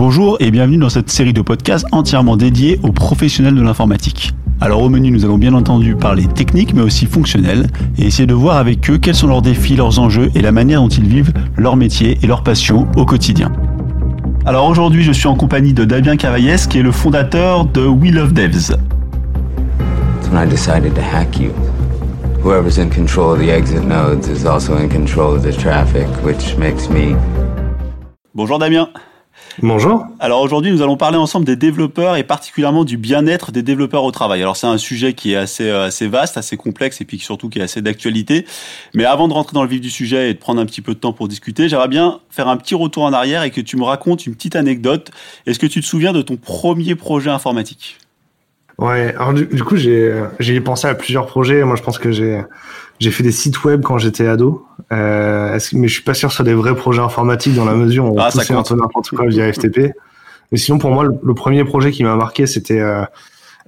Bonjour et bienvenue dans cette série de podcasts entièrement dédiée aux professionnels de l'informatique. Alors au menu, nous allons bien entendu parler technique mais aussi fonctionnel et essayer de voir avec eux quels sont leurs défis, leurs enjeux et la manière dont ils vivent leur métier et leur passion au quotidien. Alors aujourd'hui, je suis en compagnie de Damien Cavaillès qui est le fondateur de We Love Devs. When I decided to hack you, whoever's in control of the exit nodes is also in control of the traffic, which makes me Bonjour Damien. Bonjour. Alors aujourd'hui, nous allons parler ensemble des développeurs et particulièrement du bien-être des développeurs au travail. Alors c'est un sujet qui est assez euh, assez vaste, assez complexe et puis surtout qui est assez d'actualité. Mais avant de rentrer dans le vif du sujet et de prendre un petit peu de temps pour discuter, j'aimerais bien faire un petit retour en arrière et que tu me racontes une petite anecdote. Est-ce que tu te souviens de ton premier projet informatique? Ouais, alors du, du coup, j'ai j'ai pensé à plusieurs projets. Moi, je pense que j'ai j'ai fait des sites web quand j'étais ado, euh, mais je suis pas sûr que ce soit des vrais projets informatiques dans la mesure où on Ah, poussait un peu n'importe quoi via FTP. Mais sinon, pour moi, le, le premier projet qui m'a marqué, c'était euh,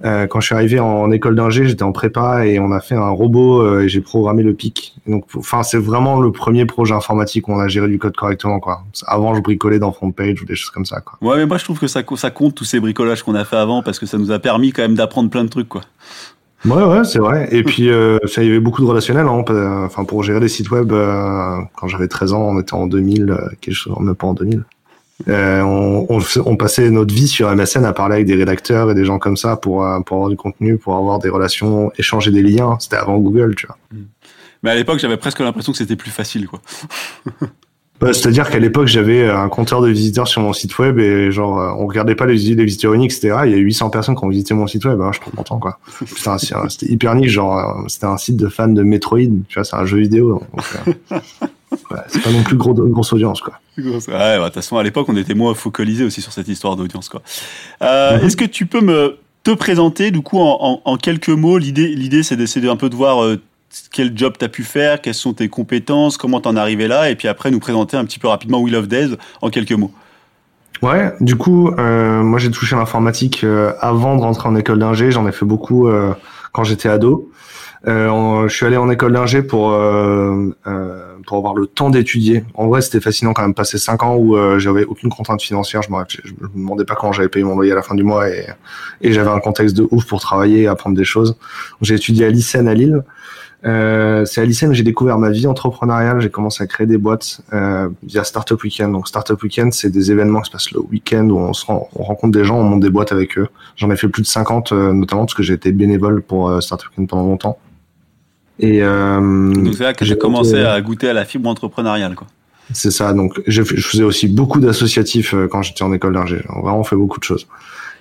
euh, quand je suis arrivé en, école d'ingé, j'étais en prépa et on a fait un robot et j'ai programmé le PIC. Donc, enfin, c'est vraiment le premier projet informatique où on a géré du code correctement, quoi. Avant, je bricolais dans FrontPage ou des choses comme ça, quoi. Ouais, mais moi je trouve que ça, ça compte tous ces bricolages qu'on a fait avant parce que ça nous a permis quand même d'apprendre plein de trucs quoi. Ouais, ouais, c'est vrai. Et puis, euh, ça y avait beaucoup de relationnel. Hein. pas- Enfin, pour gérer des sites web, euh, quand j'avais 13 ans, on était en 2000, euh, quelque chose, même pas en 2000. Euh, on, on, on passait notre vie sur MSN à parler avec des rédacteurs et des gens comme ça pour, euh, pour avoir du contenu, pour avoir des relations, échanger des liens. C'était avant Google, tu vois. Mais à l'époque, j'avais presque l'impression que c'était plus facile quoi. Bah, C'est-à-dire qu'à l'époque, j'avais un compteur de visiteurs sur mon site web et genre, euh, on regardait pas les, les visiteurs uniques, etc. Il y a 800 personnes qui ont visité mon site web. Hein, je suis trop content, quoi. C'était hyper niche, genre, euh, c'était un site de fans de Metroid. Tu vois, c'est un jeu vidéo. donc, euh, c'est pas non plus gros, grosse audience, quoi. Ouais, bah, de toute façon, à l'époque, on était moins focalisé aussi sur cette histoire d'audience, quoi. Euh. Est-ce que tu peux me te présenter, du coup, en, en- en quelques mots L'idée, l'idée, c'est d'essayer un peu de voir euh, quel job tu as pu faire, quelles sont tes compétences, comment t'en es arrivé là, et puis après nous présenter un petit peu rapidement We Love Days en quelques mots. Ouais, du coup, euh, moi j'ai touché l'informatique euh, avant de rentrer en école d'ingé. J'en ai fait beaucoup euh, quand j'étais ado. Euh, je suis allé en école d'ingé pour pour avoir le temps d'étudier. En vrai, c'était fascinant quand même. Passer cinq ans où j'avais aucune contrainte financière. Je me, me demandais pas comment j'allais payer mon loyer à la fin du mois et, et j'avais un contexte de ouf pour travailler et apprendre des choses. J'ai étudié à l'ICEN à Lille. Euh, c'est à l'ICEN que j'ai découvert ma vie entrepreneuriale. J'ai commencé à créer des boîtes euh, via Startup Weekend. Donc Startup Weekend, c'est des événements qui se passent le week-end où on, se rend- on rencontre des gens, on monte des boîtes avec eux. J'en ai fait plus de 50, euh, notamment parce que j'ai été bénévole pour euh, Startup Weekend pendant longtemps. Et euh, Donc c'est là que j'ai commencé à goûter à la fibre entrepreneuriale, quoi. c'est ça. Donc, je faisais aussi beaucoup d'associatifs euh, quand j'étais en école d'ingé. J'ai vraiment fait beaucoup de choses.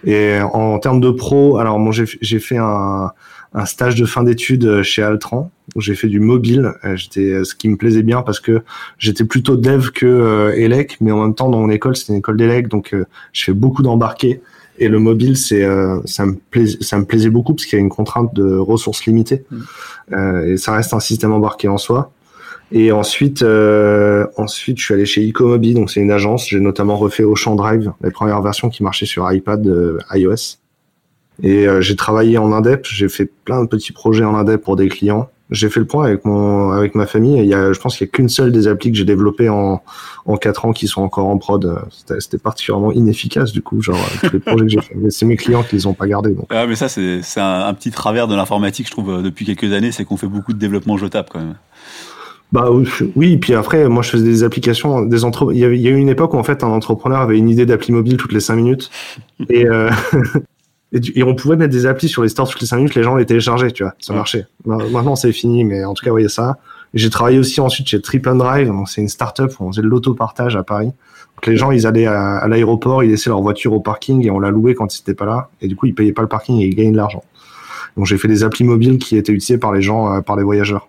Et en termes de pro, alors moi, j'ai j'ai fait un, un stage de fin d'études euh, chez Altran où j'ai fait du mobile. Euh, J'étais, ce qui me plaisait bien parce que j'étais plutôt dev que euh, élec, mais en même temps dans mon école c'était une école d'élec, donc euh, je fais beaucoup d'embarqués. Et le mobile, c'est euh, ça me plaisait, ça me plaisait beaucoup parce qu'il y a une contrainte de ressources limitées. Euh, et ça reste un système embarqué en soi. Et ensuite, euh, ensuite, je suis allé chez Ecomobi, donc c'est une agence. J'ai notamment refait Ocean Drive, les premières versions qui marchaient sur iPad, euh, iOS. Et euh, j'ai travaillé en indep. J'ai fait plein de petits projets en indep pour des clients. J'ai fait le point avec mon, avec ma famille. Et il y a, je pense qu'il y a qu'une seule des applis que j'ai développées en, en quatre ans qui sont encore en prod. C'était, particulièrement inefficace du coup, genre euh, tous les projets que j'ai fait. Mais c'est mes clients qui les ont pas gardés. Donc. Ah, mais ça, c'est c'est un, un petit travers de l'informatique, je trouve, euh, depuis quelques années, c'est qu'on fait beaucoup de développement jetable, quand même. Bah oui, puis après, moi je faisais des applications, des entre... il, y avait, il y a eu une époque où en fait un entrepreneur avait une idée d'appli mobile toutes les cinq minutes et, euh, et, on pouvait mettre des applis sur les stores toutes les cinq minutes, les gens les téléchargeaient, tu vois, ça marchait. Ma- Maintenant c'est fini, mais en tout cas, vous voyez ça. J'ai travaillé aussi ensuite chez Trip and Drive, donc c'est une start-up où on faisait de l'autopartage à Paris. Donc les gens, ils allaient à, à l'aéroport, ils laissaient leur voiture au parking et on la louait quand ils n'étaient pas là. Et du coup, ils payaient pas le parking et ils gagnaient de l'argent. Donc j'ai fait des applis mobiles qui étaient utilisées par les gens, euh, par les voyageurs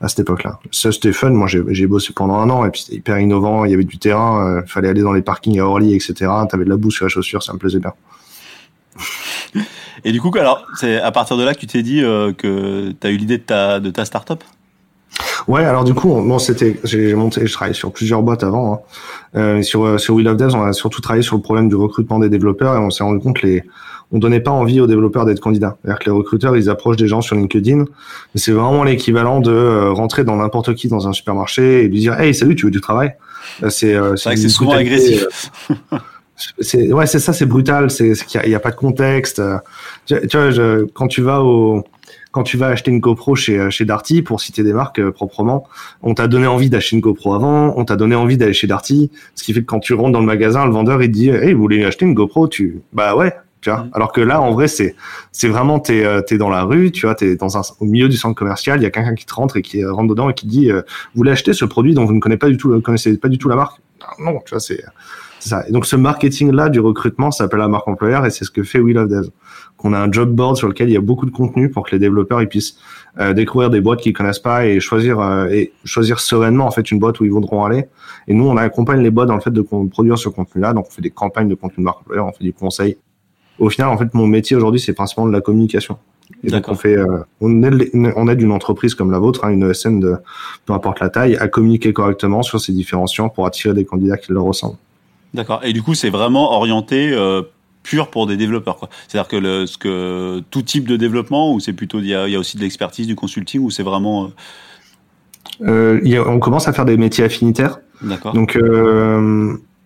à cette époque-là. Ça, c'était fun. Moi, j'ai bossé pendant un an et puis c'était hyper innovant. Il y avait du terrain. Il fallait aller dans les parkings à Orly, etc. T'avais de la boue sur la chaussure. Ça me plaisait bien. Et du coup, alors, c'est à partir de là que tu t'es dit euh, que tu as eu l'idée de ta, de ta start-up? Ouais, alors du coup, on- bon, c'était, j'ai monté, je travaillais sur plusieurs boîtes avant. Hein. Euh, sur euh, sur We Love Devs, on a surtout travaillé sur le problème du recrutement des développeurs et on s'est rendu compte que les, on donnait pas envie aux développeurs d'être candidats. C'est-à-dire que les recruteurs, ils approchent des gens sur LinkedIn, mais c'est vraiment l'équivalent de rentrer dans n'importe qui dans un supermarché et lui dire, hey, salut, tu veux du travail? C'est euh, C'est vrai que une c'est souvent agressif. c'est ouais, c'est ça, c'est brutal. C'est qu'il n'y a, pas de contexte. Tu, vois, je, quand tu vas au quand tu vas acheter une GoPro chez chez Darty, pour citer des marques euh, proprement, on t'a donné envie d'acheter une GoPro avant, on t'a donné envie d'aller chez Darty, ce qui fait que quand tu rentres dans le magasin, le vendeur il dit, hey, vous voulez acheter une GoPro Tu bah ouais. Tu vois mm. Alors que là, en vrai, c'est c'est vraiment t'es euh, t'es dans la rue, tu vois, t'es dans un au milieu du centre commercial, il y a quelqu'un qui te rentre et qui rentre dedans et qui dit, vous voulez acheter ce produit dont vous ne connaissez pas du tout, connaissez pas du tout la marque? Non, tu vois, c'est ça. Et donc ce marketing-là du recrutement s'appelle la marque employeur et c'est ce que fait We Love Dev. Qu'on a un job board sur lequel il y a beaucoup de contenu pour que les développeurs ils puissent euh, découvrir des boîtes qu'ils connaissent pas et choisir euh, et choisir sereinement en fait une boîte où ils voudront aller. Et nous on accompagne les boîtes dans le fait de produire ce contenu-là. Donc on fait des campagnes de contenu de marque employeur, on fait du conseil. Au final en fait mon métier aujourd'hui c'est principalement de la communication. Et donc on fait, euh, on, aide, on aide une entreprise comme la vôtre, hein, une ESN de peu importe la taille, à communiquer correctement sur ses différenciants pour attirer des candidats qui leur ressemblent. D'accord. Et du coup, c'est vraiment orienté euh, pur pour des développeurs. C'est-à-dire que, le, ce que tout type de développement, ou c'est plutôt il y, a, aussi de l'expertise, du consulting, ou c'est vraiment. Euh... Euh, on commence à faire des métiers affinitaires. D'accord. Donc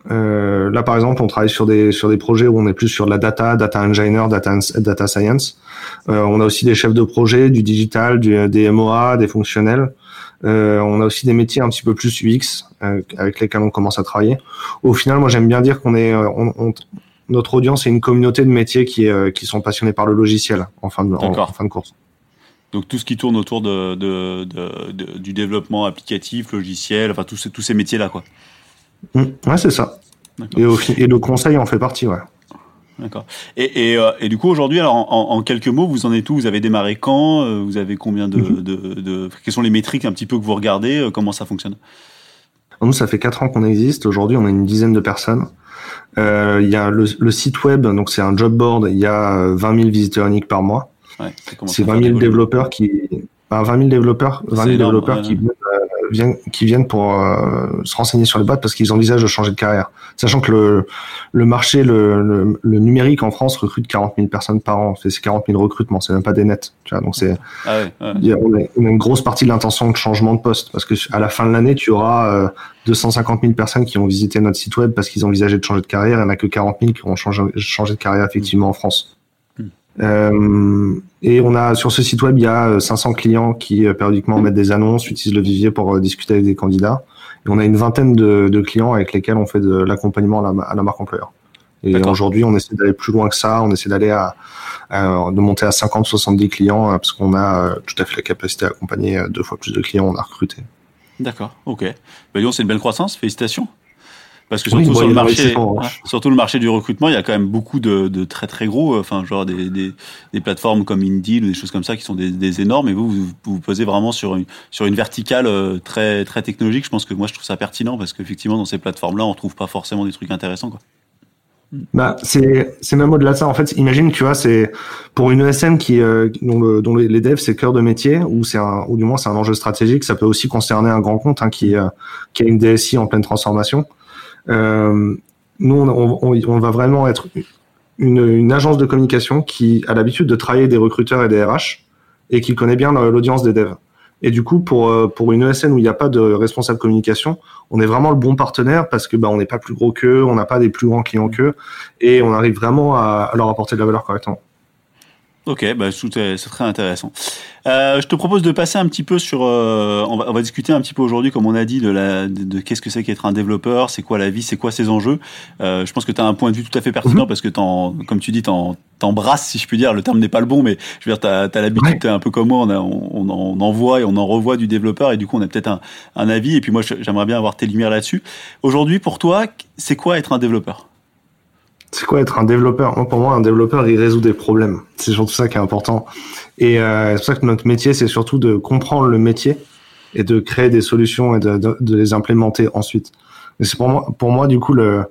là, par exemple, on travaille sur des sur des projets où on est plus sur de la data, data engineer, data data science. on a aussi des chefs de projet, du digital, du, des MOA, des fonctionnels. Euh, on a aussi des métiers un petit peu plus UX euh, avec lesquels on commence à travailler. Au final, moi j'aime bien dire qu'on est, euh, on, notre audience est une communauté de métiers qui, qui sont passionnés par le logiciel en fin de, en, fin de course. Donc tout ce qui tourne autour de, de, de, du développement applicatif, logiciel, enfin tous ces, tous ces métiers-là, quoi. Mmh. ouais, c'est ça. Et, et, le conseil en fait partie, ouais. D'accord. Et, et, euh, et, du coup, aujourd'hui, alors en, en, quelques mots, vous en êtes où? Vous avez démarré quand? Euh, Vous avez combien de, mhm. de, de, Quelles sont les métriques un petit peu que vous regardez? Euh, Comment ça fonctionne? Nous, ça fait quatre ans qu'on existe. Aujourd'hui, on a une dizaine de personnes. Euh, il y a le, le, site web, donc c'est un job board. Il y a 20 000 visiteurs uniques par mois. Ouais, c'est 20 000 développeurs qui, 20 000 développeurs, 20 000 développeurs qui viennent, qui viennent pour euh, se renseigner sur les boîtes parce qu'ils envisagent de changer de carrière. Sachant que le, le marché, le, le, numérique en France recrute 40 000 personnes par an. C'est 40 000 recrutements, c'est même pas des nets. Tu vois, donc c'est, ah on, a, une grosse partie de l'intention de changement de poste parce que à la fin de l'année, tu auras euh, 250 000 personnes qui ont visité notre site web parce qu'ils envisageaient de changer de carrière. Il n'y en a que 40 000 qui ont changé, changé de carrière effectivement en France. Euh, et on a sur ce site web, il y a 500 euh, clients qui euh, périodiquement mettent des annonces, utilisent le vivier pour discuter avec des candidats. Et on a une vingtaine de, de clients avec lesquels on fait de l'accompagnement à, à la, marque employeur. Et aujourd'hui, on essaie d'aller plus loin que ça. On essaie d'aller à, de monter à 50, 70 clients parce qu'on a tout à fait la capacité à accompagner deux fois plus de clients. On a recruté. D'accord. Ok. Bah, c'est une belle croissance. Félicitations. Parce que surtout sur le marché, hein, surtout le marché du recrutement, il y a quand même beaucoup de, de très très gros, euh, enfin genre des, des, des, plateformes comme Indeed ou des choses comme ça qui sont des, des énormes. Et vous, vous vous posez vraiment sur une sur une verticale euh, très très technologique. Je pense que moi je trouve ça pertinent parce qu'effectivement dans ces plateformes-là, on trouve pas forcément des trucs intéressants quoi. Bah, c'est c'est même au-delà de ça. En fait, imagine, tu vois, c'est pour une ESN qui euh, dont, le, dont les, devs c'est cœur de métier ou c'est un ou du moins c'est un enjeu stratégique. Ça peut aussi concerner un grand compte hein, qui qui a une DSI en pleine transformation. Euh, nous, on, va vraiment être une, agence de communication qui a l'habitude de travailler des recruteurs et des RH et qui connaît bien l'audience des devs. Et du coup, pour, euh, une ESN où il n'y a pas de responsable communication, on est vraiment le bon partenaire parce que bah, on n'est pas plus gros qu'eux, on n'a pas des plus grands clients qu'eux, et on arrive vraiment à leur apporter de la valeur correctement. Ok, bah, c'est très intéressant. Euh, je te propose de passer un petit peu sur. Euh, on, va, on, va, discuter un petit peu aujourd'hui, comme on a dit, de, la, de, de qu'est-ce que c'est qu'être un développeur, c'est quoi la vie, c'est quoi ses enjeux. Euh, je pense que tu as un point de vue tout à fait pertinent mhm. parce que, comme tu dis, t'embrasses, si je puis dire. Le terme n'est pas le bon, mais je veux dire, tu as, as l'habitude, un peu comme moi, on, a, on, on, en voit et on en revoit du développeur et du coup, on a peut-être un, un avis. Et puis moi, j'aimerais bien avoir tes lumières là-dessus. Aujourd'hui, pour toi, c'est quoi être un développeur? C'est quoi être un développeur? Pour moi, un développeur, il résout des problèmes. C'est surtout ça qui est important. Et euh, c'est pour ça que notre métier, c'est surtout de comprendre le métier et de créer des solutions et de, de, de les implémenter ensuite. Et c'est pour moi, pour moi, du coup, le,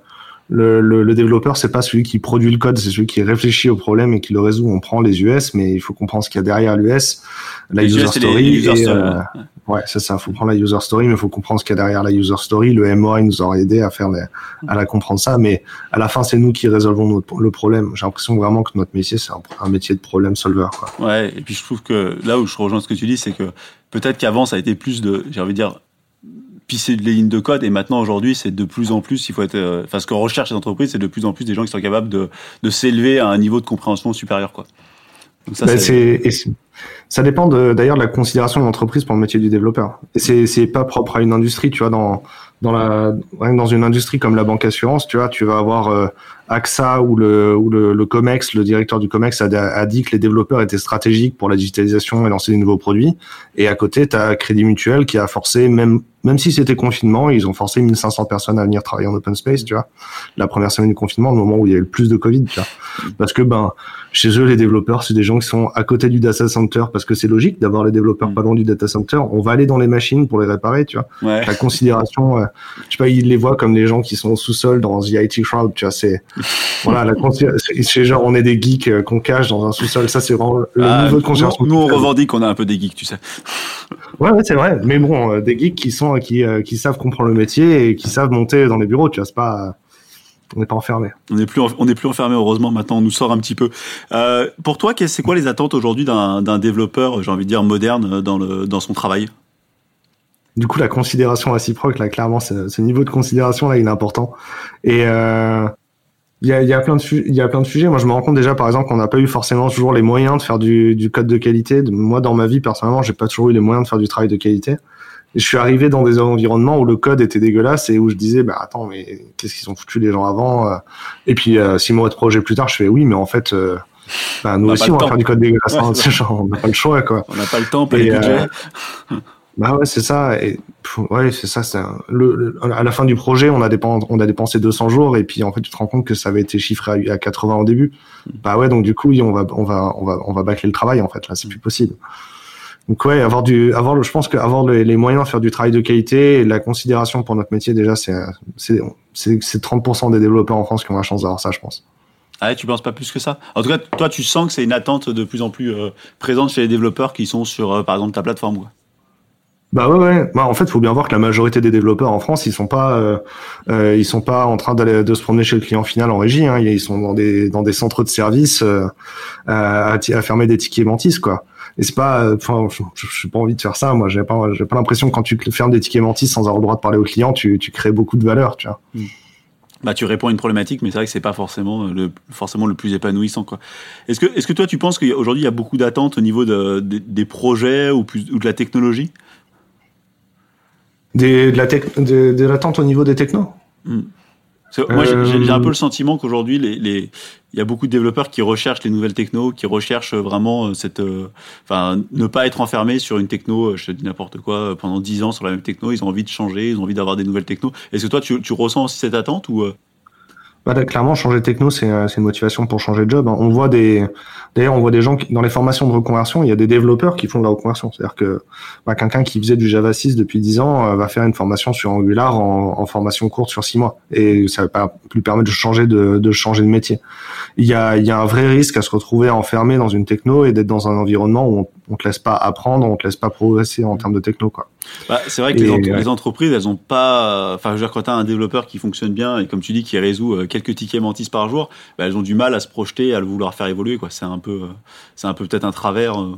le, le, le développeur, c'est pas celui qui produit le code, c'est celui qui réfléchit au problème et qui le résout. On prend les US, mais il faut comprendre ce qu'il y a derrière l'US, la user story. et, euh, ouais, c'est ça. Il faut prendre la user story, mais il faut comprendre ce qu'il y a derrière la user story. Le MOI nous aurait aidé à faire les, à la comprendre ça, mais à la fin, c'est nous qui résolvons notre, le problème. J'ai l'impression vraiment que notre métier, c'est un, un, métier de problème solver. Quoi. Ouais, et puis je trouve que là où je rejoins ce que tu dis, c'est que peut-être qu'avant, ça a été plus de, j'ai envie de dire, pisser de lignes de code. Et maintenant, aujourd'hui, c'est de plus en plus, il faut être, euh, enfin, ce qu'on recherche les entreprises, c'est de plus en plus des gens qui sont capables de, de s'élever à un niveau de compréhension supérieur, quoi. Donc ça, bah, c'est, ça dépend d'ailleurs de, la considération de l'entreprise pour le métier du développeur. Et c'est, c'est pas propre à une industrie, tu vois, dans, dans la, dans une industrie comme la banque assurance, tu vois, tu vas avoir euh, AXA ou le, ou le, le COMEX, le directeur du COMEX a, a, dit que les développeurs étaient stratégiques pour la digitalisation et lancer des nouveaux produits. Et à côté, tu as Crédit Mutuel qui a forcé, même, même si c'était confinement, ils ont forcé 1500 personnes à venir travailler en open space, tu vois. La première semaine du confinement, au moment où il y avait le plus de Covid, tu vois. Parce que, ben, chez eux, les développeurs, c'est des gens qui sont à côté du data center parce que c'est logique d'avoir les développeurs mm. pas loin du data center. On va aller dans les machines pour les réparer, tu vois. La considération, euh, je sais pas, ils les voient comme des gens qui sont au sous-sol dans The IT Crowd, tu vois. C'est, voilà, la c'est genre on est des geeks euh, qu'on cache dans un sous-sol. Ça, c'est vraiment le ah, niveau de conscience. Nous, on revendique qu'on a un peu des geeks, tu sais. Ouais, ouais c'est vrai. Mais bon, euh, des geeks qui sont qui euh, qui savent comprendre le métier et qui savent monter dans les bureaux, tu vois. C'est pas on n'est pas enfermé. On n'est plus, on n'est plus enfermé. Heureusement, maintenant, on nous sort un petit peu. Euh, pour toi, c'est quoi les attentes aujourd'hui d'un, développeur, j'ai envie de dire moderne, dans le dans son travail? Du coup, la considération réciproque, là, clairement, ce niveau de considération là, il est important. Et euh, il y a, y a, plein de il y a plein de sujets. Moi, je me rends compte déjà, par exemple, qu'on n'a pas eu forcément toujours les moyens de faire du, du code de qualité. Moi, dans ma vie, personnellement, j'ai pas toujours eu les moyens de faire du travail de qualité. Et je suis arrivé dans des environnements où le code était dégueulasse et où je disais, bah attends, mais qu'est-ce qu'ils ont foutu les gens avant euh? Et puis euh, six mois de projet plus tard, je fais oui, mais en fait, euh, bah, nous aussi, on va faire du code dégueulasse. Hein, genre, on n'a pas le choix, quoi. On n'a pas le temps, pas le budget. Bah ouais, c'est ça. Et, ouais, c'est ça. C'est le, à la fin du projet, on a, dépensé, on a dépensé 200 jours et puis en fait, tu te rends compte que ça avait été chiffré à, 80 au début. Bah ouais, donc du coup, on va, on va, on va, on va bâcler le travail en fait. Là, c'est plus possible. Donc ouais, avoir du, avoir le, je pense qu'avoir les, moyens de faire du travail de qualité et la considération pour notre métier déjà, c'est, c'est, c'est, 30% des développeurs en France qui ont la chance d'avoir ça, je pense. Ah ouais, tu penses pas plus que ça? En tout cas, toi, tu sens que c'est une attente de plus en plus euh, présente chez les développeurs qui sont sur, euh, par exemple, ta plateforme. Quoi. Bah ouais, ouais. Bah, en fait, faut bien voir que la majorité des développeurs en France, ils sont pas, euh, euh, ils sont pas en train d'aller de se promener chez le client final en régie. Hein. Ils sont dans des dans des centres de services euh, à, à, fermer des tickets mantis, quoi. Et c'est pas, enfin, je n'ai pas envie de faire ça. Moi, j'ai pas, j'ai pas l'impression que quand tu fermes des tickets mantis sans avoir le droit de parler au client, tu, tu crées beaucoup de valeur, tu vois. Hmm. Bah, tu réponds à une problématique, mais c'est vrai que c'est pas forcément le, forcément le plus épanouissant, quoi. Est-ce que, est-ce que toi, tu penses qu'aujourd'hui, il y a beaucoup d'attentes au niveau de, des projets ou, plus, ou de la technologie? De, la de, l'attente au niveau des technos? Moi, j'ai un peu le euh, sentiment qu'aujourd'hui, les, les, il y a beaucoup de développeurs qui recherchent les nouvelles technos, qui recherchent vraiment euh, cette, euh, enfin, ne pas être enfermés sur une techno, je te dis n'importe quoi, pendant 10 ans sur la même techno. Ils ont envie de changer, ils ont envie d'avoir des nouvelles technos. Est-ce que toi, tu, tu, ressens aussi cette attente ou bah, clairement, changer de techno, c'est une motivation pour changer de job. Hein. On voit des, d'ailleurs, on voit des gens qui, dans les formations de reconversion, il y a des développeurs qui font de la reconversion. C'est-à-dire que bah, quelqu'un qui faisait du Java 6 depuis 10 ans euh, va faire une formation sur Angular en, formation courte sur 6 mois, et ça va pas lui permettre de changer de, de changer de métier. Il y a, il y a un vrai risque à se retrouver enfermé dans une techno et d'être dans un environnement où on, on te laisse pas apprendre, on te laisse pas progresser en termes de techno, quoi. Bah, c'est vrai que les, entreprises, elles ont pas. Enfin, je veux dire, quand tu as un développeur qui fonctionne bien et comme tu dis, qui résout euh, quelques tickets mantis par jour, bah, elles ont du mal à se projeter, à le vouloir faire évoluer. Quoi. C'est un peu, euh, c'est un peu peut-être un travers. Euh.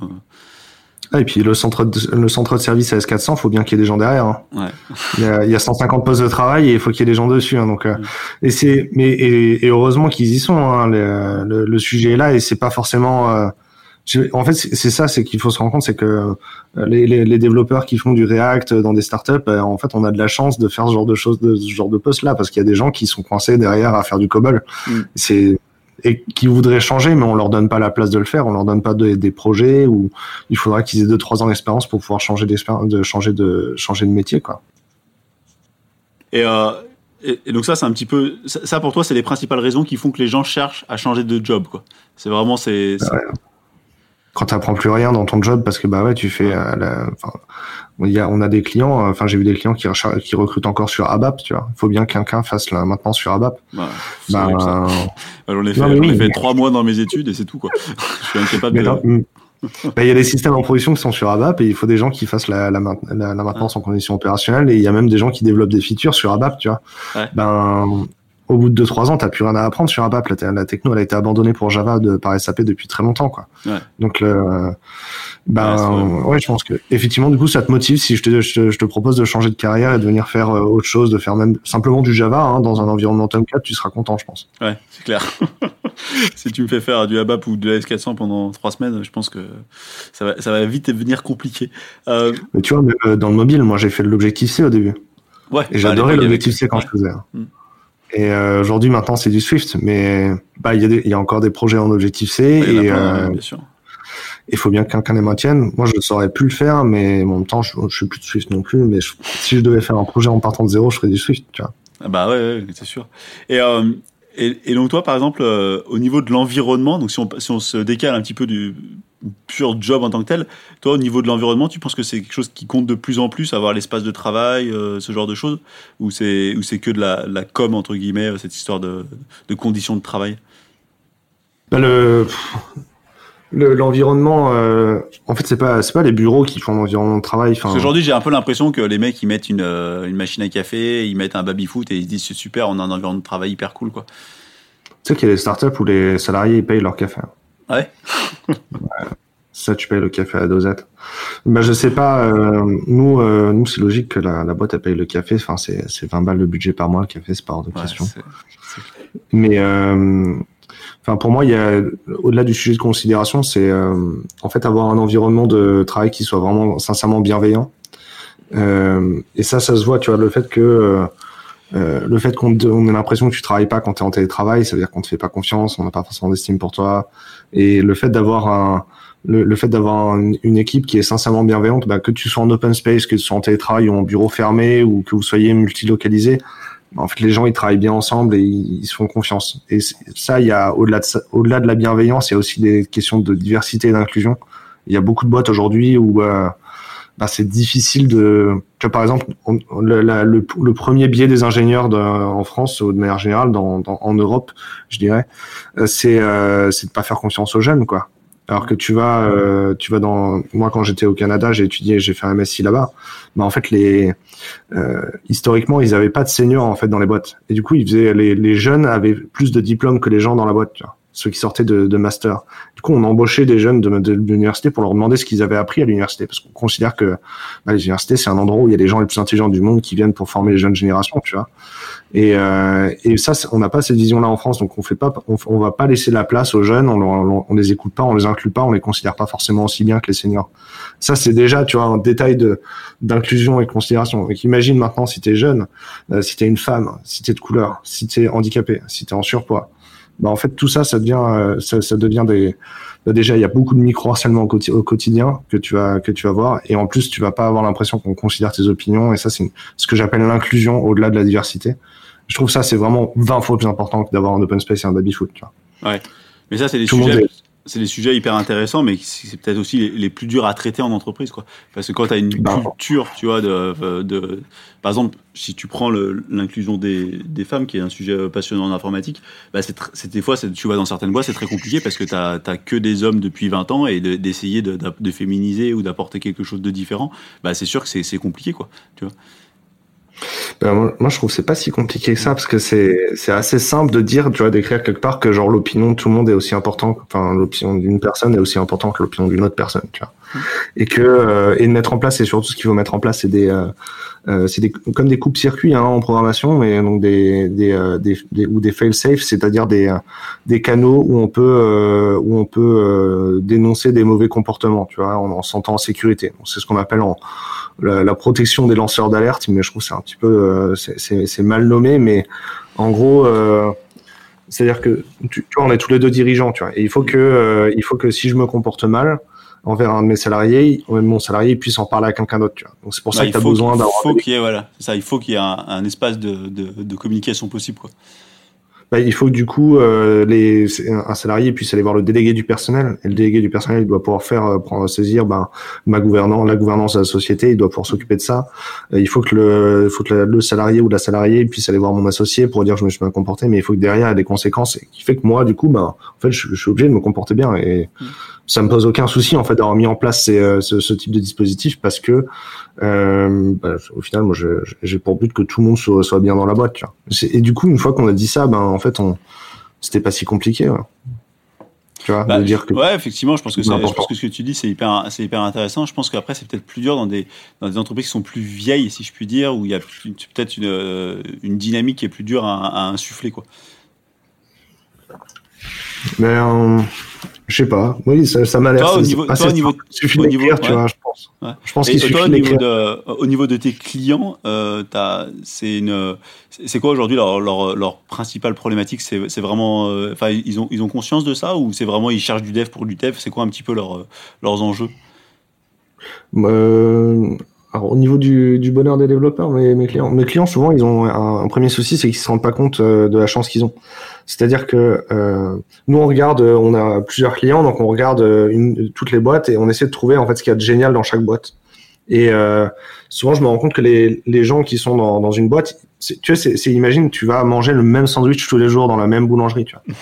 Ah, et puis le centre de, le centre de service AS400, faut bien qu'il y ait des gens derrière. Hein. Ouais. Il, y a, il, y a, 150 postes de travail et il faut qu'il y ait des gens dessus. Hein, donc, et c'est, mais et, heureusement qu'ils y sont. Hein, le, le, sujet est là et c'est pas forcément en fait, c'est ça, c'est qu'il faut se rendre compte, c'est que euh, les, les, les, développeurs qui font du React dans des startups, euh, en fait, on a de la chance de faire ce genre de choses, de ce genre de poste là, parce qu'il y a des gens qui sont coincés derrière à faire du COBOL. Mm. C'est et qui voudraient changer, mais on leur donne pas la place de le faire, on leur donne pas des projets ou il faudra qu'ils aient deux trois ans d'expérience pour pouvoir changer de changer de changer de métier, quoi. Et, euh, et, donc ça, c'est un petit peu ça, pour toi, c'est les principales raisons qui font que les gens cherchent à changer de job, quoi. C'est vraiment c'est quand tu apprends plus rien dans ton job parce que bah ouais tu fais euh, la, il y a, on a des clients enfin j'ai vu des clients qui, qui recrutent encore sur ABAP tu vois. Il faut bien que quelqu'un fasse la maintenance sur ABAP. Bah, bah j'en ai fait, fait trois mois dans mes études et c'est tout quoi. Je suis incapable de... Hmm. Bah, il y a des systèmes en production qui sont sur ABAP et il faut des gens qui fassent la, la, la, maintenance en conditions opérationnelles et il y a même des gens qui développent des features sur ABAP tu vois. Ben au bout de 2-3 ans, t'as plus rien à apprendre sur ABAP. La, la techno, elle a été abandonnée pour Java de, par SAP depuis très longtemps, quoi. Ouais. Donc, le, ben, Ouais, je pense que, effectivement, du coup, ça te motive si je te, je te, je te propose de changer de carrière et de venir faire euh, autre chose, de faire même simplement du Java, hein, dans un environnement Tomcat, tu seras content, je pense. Ouais, c'est clair. si tu me fais faire du ABAP ou de la S400 pendant trois semaines, je pense que ça va, ça va vite devenir compliqué. Euh, Mais tu vois, euh, dans le mobile, moi, j'ai fait de l'objectif C au début. ouais, Et bah, j'adorais l'objectif C quand je faisais. hein. Mm. Et euh, aujourd'hui, maintenant, c'est du Swift, mais bah il y, a y encore des projets en objectif C Ouais, il y en a et euh, il faut bien que quelqu'un les maintienne. Moi, je ne saurais plus le faire, mais en même temps, je, je suis plus de Swift non plus. Mais je- si je devais faire un projet en partant de zéro, je ferais du Swift. Tu vois. Ah Bah ouais, ouais, c'est sûr. Et, euh, et, et donc toi, par exemple, au niveau de l'environnement, donc si on, si on se décale un petit peu du pur job en tant que tel, toi, au niveau de l'environnement, tu penses que c'est quelque chose qui compte de plus en plus, avoir l'espace de travail, euh, ce genre de choses, ou c'est ou c'est que de la, la com entre guillemets, euh, cette histoire de, de conditions de travail? Bah, le l'environnement, euh, en fait, c'est pas c'est pas les bureaux qui font l'environnement de travail. Enfin, Parce qu'aujourd'hui, j'ai un peu l'impression que les mecs, ils mettent une, une machine à café, ils mettent un baby-foot et ils se disent c'est super, on a un environnement de travail hyper cool, quoi. tu sais qu'il y a des startups où les salariés ils payent leur café. Ouais. Ça, tu payes le café à la dosette. Bah, je sais pas. euh, nous, euh, nous, c'est logique que la, la boîte elle paye le café. Enfin, c'est c'est 20 balles de budget par mois le café, c'est pas hors de Ouais, question. Mais euh, enfin pour moi, il y a au-delà du sujet de considération, c'est en fait avoir un environnement de travail qui soit vraiment sincèrement bienveillant. Et ça, ça se voit. Tu vois, le fait que euh, le fait qu'on on ait l'impression que tu travailles pas quand tu es en télétravail, ça veut dire qu'on te fait pas confiance, on n'a pas forcément d'estime pour toi. Et le fait d'avoir un le, le fait d'avoir un- une équipe qui est sincèrement bienveillante, bah, que tu sois en open space, que tu sois en télétravail ou en bureau fermé ou que vous soyez multilocalisé, en fait, les gens, ils travaillent bien ensemble et ils, se font confiance. Et ça, il y a au-delà de au-delà de la bienveillance, il y a aussi des questions de diversité et d'inclusion. Il y a beaucoup de boîtes aujourd'hui où euh, bah, c'est difficile de. Tu vois, par exemple, le, premier biais des ingénieurs en France ou de manière générale, dans, en Europe, je dirais, euh, c'est euh, de pas faire confiance aux jeunes, quoi. Alors que tu vas, euh, tu vas dans. Moi, quand j'étais au Canada, j'ai étudié, j'ai fait un MSc là-bas. Mais en fait, les euh, historiquement, ils avaient pas de seniors en fait dans les boîtes. Et du coup, ils faisaient les, les jeunes avaient plus de diplômes que les gens dans la boîte. Ceux qui sortaient de, de master. Du coup, on embauchait des jeunes de, de, de l'université pour leur demander ce qu'ils avaient appris à l'université, parce qu'on considère que bah, les universités c'est un endroit où il y a les gens les plus intelligents du monde qui viennent pour former les jeunes générations, tu vois. Et, euh, et ça, on n'a pas cette vision-là en France, donc on fait pas, on, on va pas laisser la place aux jeunes, on, on, on les écoute pas, on les inclut pas, on les considère pas forcément aussi bien que les seniors. Ça, c'est déjà, tu vois, un détail de d'inclusion et de considération. Donc imagine maintenant si tu es jeune, euh, si tu es une femme, si tu es de couleur, si tu es handicapé, si tu es en surpoids. Bah, en fait, tout ça, ça devient, euh, ça, ça devient des. bah, déjà, il y a beaucoup de micro-harcèlement au, quoti- au quotidien que tu vas que tu vas voir, et en plus, tu vas pas avoir l'impression qu'on considère tes opinions. Et ça, c'est ce que j'appelle l'inclusion au-delà de la diversité. Je trouve ça, c'est vraiment 20 fois plus important que d'avoir un open space et un baby foot. Tu vois. Mais ça, c'est des Tout monde sujets. est- C'est des sujets hyper intéressants, mais c'est peut-être aussi les, les plus durs à traiter en entreprise, quoi. Parce que quand tu as une Ben. culture, tu vois, de, de, par exemple, si tu prends l'inclusion des, des femmes, qui est un sujet passionnant en informatique, bah c'est des fois, tu vois, dans certaines boîtes, c'est très compliqué parce que tu n'as que des hommes depuis 20 ans et de- d'essayer de, de, de féminiser ou d'apporter quelque chose de différent, bah c'est sûr que c'est c'est compliqué, quoi. Tu vois. Ben, moi, moi, je trouve que c'est pas si compliqué que ça parce que c'est c'est assez simple de dire, tu vois, d'écrire quelque part que genre l'opinion de tout le monde est aussi important, enfin l'opinion d'une personne est aussi importante que l'opinion d'une autre personne, tu vois, et que euh, et de mettre en place et surtout ce qu'il faut mettre en place c'est des euh, euh, c'est des comme des coupes circuits hein, en programmation, mais donc des des, des, des- ou des fail safe, c'est-à-dire des des canaux où on peut euh, où on peut dénoncer des mauvais comportements, tu vois, en, en se sentant en sécurité. Donc, C'est ce qu'on appelle en la, la protection des lanceurs d'alerte, mais je trouve que c'est un petit peu euh, c'est- mal nommé, mais en gros. Euh, c'est-à-dire que tu, tu vois, on est tous les deux dirigeants, tu vois, et il faut que, euh, il faut que si je me comporte mal envers un de mes salariés, mon salarié puisse en parler à quelqu'un d'autre, tu vois. Donc c'est pour ça Bah, que il tu as besoin d'avoir faut qu'il y ait, voilà, ça, il faut qu'il y ait un, un espace de, de, de communication possible, quoi. Bah, il faut que du coup euh, les, un salarié puisse aller voir le délégué du personnel. Et le délégué du personnel il doit pouvoir faire euh, prendre saisir ben, ma gouvernance la gouvernance de la société. Il doit pouvoir s'occuper de ça. Euh, il faut que le faut que salarié ou la salariée puisse aller voir mon associé pour dire je me suis mal comporté. Mais il faut que derrière il y ait des conséquences. Qui fait que moi du coup ben en fait je, suis obligé de me comporter bien. Et ça me pose aucun souci en fait d'avoir mis en place ces, ce, ce, type de dispositif parce que euh, bah, au final moi j'ai pour but que tout le monde soit, soit bien dans la boîte tu vois. et du coup une fois qu'on a dit ça ben en fait on c'était pas si compliqué ouais. tu vois bah, de dire que ouais effectivement je pense que, je pense que ce que tu dis c'est hyper c'est hyper intéressant je pense qu'après c'est peut-être plus dur dans des dans des entreprises qui sont plus vieilles si je puis dire où il y a peut-être une, une dynamique qui est plus dure à, à insuffler quoi mais euh, je sais pas. Oui, ça, ça m'a l'air. Au niveau, toi, au niveau, suffit d'écrire, tu vois, je pense. Ouais. Je pense qu'il suffit au niveau de, au niveau de tes clients, euh, c'est une, c'est quoi aujourd'hui leur, leur, leur, principale problématique? C'est vraiment, euh, enfin, ils ont, ils ont conscience de ça ou c'est vraiment ils cherchent du dev pour du dev? C'est quoi un petit peu leur, leurs enjeux? Euh, alors, au niveau du, du, bonheur des développeurs, mes, mes, clients, mes clients souvent ils ont un, un premier souci, c'est qu'ils se rendent pas compte euh, de la chance qu'ils ont. C'est-à-dire que euh, nous on regarde, on a plusieurs clients, donc on regarde euh, une, toutes les boîtes et on essaie de trouver en fait ce qu'il y a de génial dans chaque boîte. Et euh, souvent je me rends compte que les, les gens qui sont dans, dans une boîte, tu vois, c'est imagine tu vas manger le même sandwich tous les jours dans la même boulangerie, tu vois.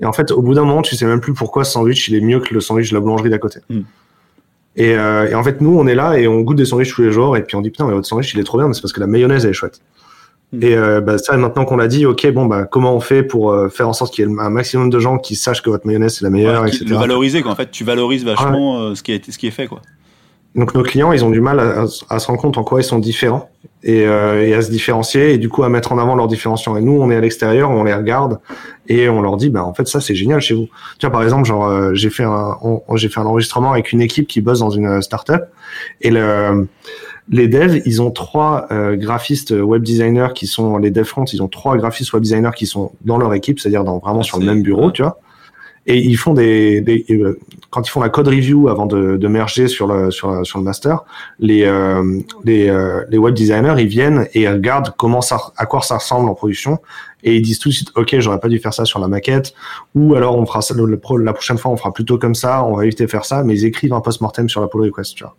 Et en fait, au bout d'un moment, tu sais même plus pourquoi ce sandwich il est mieux que le sandwich de la boulangerie d'à côté. Mm. Et, euh, et, en fait, nous, on est là et on goûte des sandwichs tous les jours. Et puis on dit putain, mais votre sandwich il est trop bien, mais c'est parce que la mayonnaise elle est chouette. Hmm. Et euh, bah, ça, maintenant qu'on l'a dit, ok, bon, bah, comment on fait pour euh, faire en sorte qu'il y ait un maximum de gens qui sachent que votre mayonnaise c'est la meilleure, ouais, etc. Le valoriser, quoi. En fait, tu valorises vachement ce qui est ce qui est fait, quoi. Donc nos clients, ils ont du mal à, à, se rendre compte en quoi ils sont différents et, euh, et, à se différencier et du coup à mettre en avant leurs différenciations. Et nous, on est à l'extérieur, on les regarde et on leur dit, bah en fait ça c'est génial chez vous. Tiens par exemple, genre euh, j'ai fait un j'ai fait un enregistrement avec une équipe qui bosse dans une startup et le les devs, ils ont trois euh, graphistes web designers qui sont les dev front, ils ont trois graphistes web designers qui sont dans leur équipe, c'est-à-dire dans vraiment ah, sur le même bureau, tu vois et ils font des, des, euh, quand ils font la code review avant de, de merger sur le sur, sur le master, les euh, les, euh, les web designers ils viennent et regardent comment ça à quoi ça ressemble en production. Et ils disent tout de suite ok j'aurais pas dû faire ça sur la maquette. Ou alors on fera ça le, la prochaine fois on fera plutôt comme ça on va éviter de faire ça. Mais ils écrivent un post mortem sur la pull request tu vois.